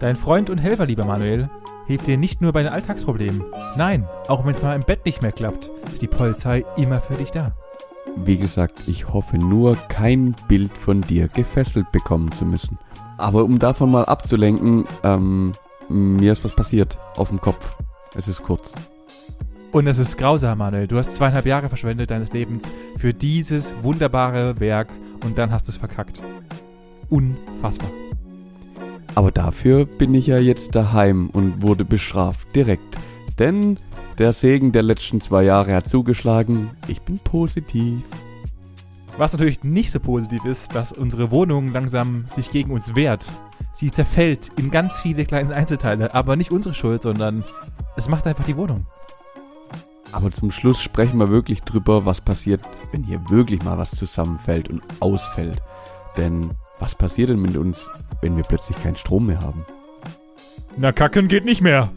Dein Freund und Helfer, lieber Manuel, hilft dir nicht nur bei den Alltagsproblemen. Nein, auch wenn es mal im Bett nicht mehr klappt, ist die Polizei immer für dich da. Wie gesagt, ich hoffe nur, kein Bild von dir gefesselt bekommen zu müssen. Aber um davon mal abzulenken, ähm, mir ist was passiert auf dem Kopf. Es ist kurz. Und es ist grausam, Manuel. Du hast zweieinhalb Jahre verschwendet deines Lebens für dieses wunderbare Werk und dann hast du es verkackt. Unfassbar. Aber dafür bin ich ja jetzt daheim und wurde bestraft direkt. Denn der Segen der letzten zwei Jahre hat zugeschlagen. Ich bin positiv. Was natürlich nicht so positiv ist, dass unsere Wohnung langsam sich gegen uns wehrt. Sie zerfällt in ganz viele kleine Einzelteile, aber nicht unsere Schuld, sondern es macht einfach die Wohnung. Aber zum Schluss sprechen wir wirklich drüber, was passiert, wenn hier wirklich mal was zusammenfällt und ausfällt. Denn was passiert denn mit uns, wenn wir plötzlich keinen Strom mehr haben? Na, kacken geht nicht mehr.